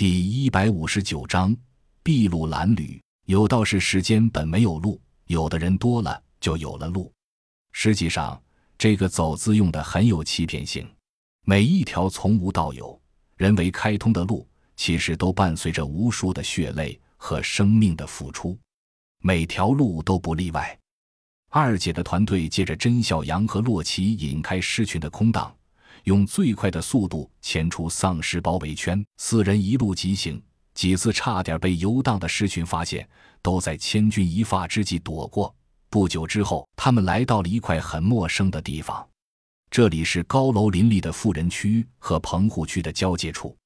第一百五十九章筚路蓝缕。有道是世间本没有路，有的人多了就有了路。实际上，这个“走”字用的很有欺骗性。每一条从无到有、人为开通的路，其实都伴随着无数的血泪和生命的付出，每条路都不例外。二姐的团队借着甄小阳和洛奇引开狮群的空档。用最快的速度潜出丧尸包围圈，四人一路疾行，几次差点被游荡的狮群发现，都在千钧一发之际躲过。不久之后，他们来到了一块很陌生的地方，这里是高楼林立的富人区和棚户区的交界处。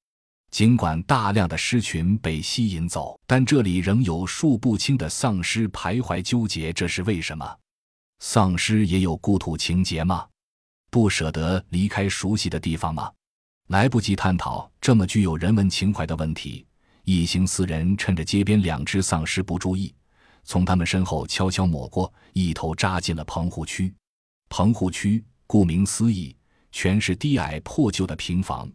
尽管大量的狮群被吸引走，但这里仍有数不清的丧尸徘徊纠结，这是为什么？丧尸也有故土情节吗？不舍得离开熟悉的地方吗？来不及探讨这么具有人文情怀的问题，一行四人趁着街边两只丧尸不注意，从他们身后悄悄抹过，一头扎进了棚户区。棚户区顾名思义，全是低矮破旧的平房。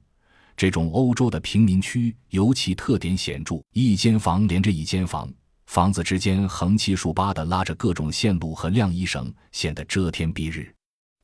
这种欧洲的贫民区尤其特点显著，一间房连着一间房，房子之间横七竖八的拉着各种线路和晾衣绳，显得遮天蔽日。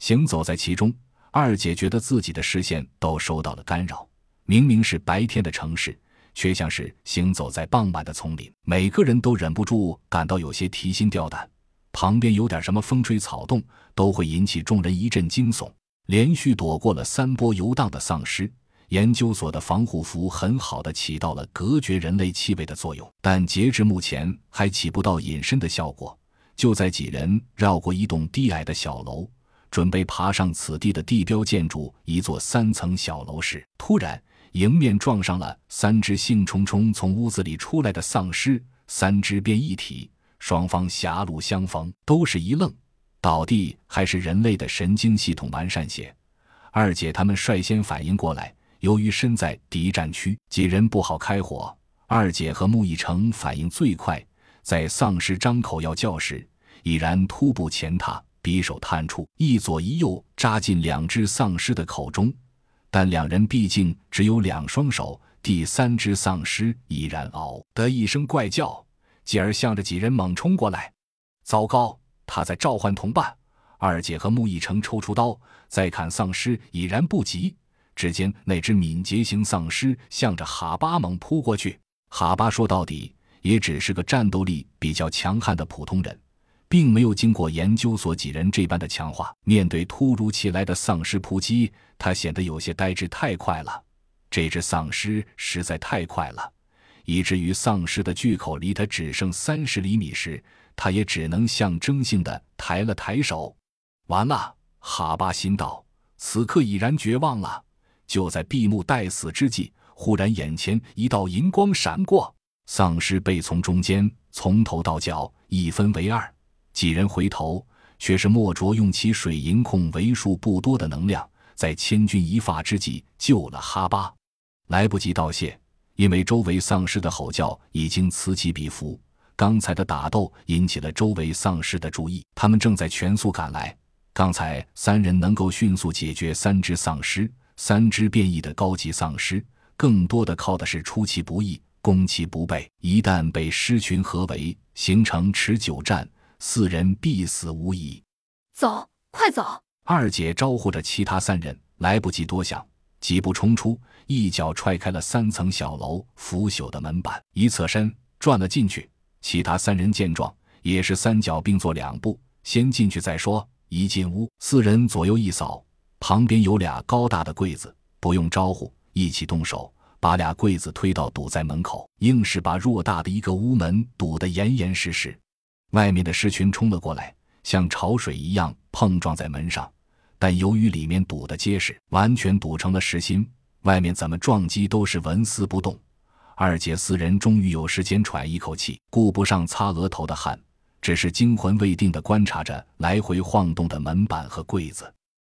行走在其中，二姐觉得自己的视线都受到了干扰。明明是白天的城市，却像是行走在傍晚的丛林。每个人都忍不住感到有些提心吊胆，旁边有点什么风吹草动，都会引起众人一阵惊悚。连续躲过了三波游荡的丧尸，研究所的防护服很好的起到了隔绝人类气味的作用，但截至目前还起不到隐身的效果。就在几人绕过一栋低矮的小楼。准备爬上此地的地标建筑，一座三层小楼时，突然迎面撞上了三只兴冲冲从屋子里出来的丧尸，三只变一体，双方狭路相逢，都是一愣，倒地还是人类的神经系统完善些。二姐他们率先反应过来，由于身在敌战区，几人不好开火。二姐和穆一成反应最快，在丧尸张口要叫时，已然突步前踏。匕首探出，一左一右扎进两只丧尸的口中，但两人毕竟只有两双手。第三只丧尸已然嗷的一声怪叫，继而向着几人猛冲过来。糟糕，他在召唤同伴。二姐和穆一成抽出刀，再砍丧尸已然不及。只见那只敏捷型丧尸向着哈巴猛扑过去。哈巴说到底也只是个战斗力比较强悍的普通人。并没有经过研究所几人这般的强化，面对突如其来的丧尸扑击，他显得有些呆滞。太快了，这只丧尸实在太快了，以至于丧尸的巨口离他只剩三十厘米时，他也只能象征性的抬了抬手。完了，哈巴心道，此刻已然绝望了。就在闭目待死之际，忽然眼前一道银光闪过，丧尸被从中间从头到脚一分为二。几人回头，却是莫卓用其水银控为数不多的能量，在千钧一发之际救了哈巴。来不及道谢，因为周围丧尸的吼叫已经此起彼伏。刚才的打斗引起了周围丧尸的注意，他们正在全速赶来。刚才三人能够迅速解决三只丧尸，三只变异的高级丧尸，更多的靠的是出其不意、攻其不备。一旦被狮群合围，形成持久战。四人必死无疑，走，快走！二姐招呼着其他三人，来不及多想，几步冲出，一脚踹开了三层小楼腐朽的门板，一侧身转了进去。其他三人见状，也是三脚并作两步，先进去再说。一进屋，四人左右一扫，旁边有俩高大的柜子，不用招呼，一起动手，把俩柜子推到堵在门口，硬是把偌大的一个屋门堵得严严实实。外面的狮群冲了过来，像潮水一样碰撞在门上，但由于里面堵得结实，完全堵成了实心，外面怎么撞击都是纹丝不动。二姐四人终于有时间喘一口气，顾不上擦额头的汗，只是惊魂未定地观察着来回晃动的门板和柜子。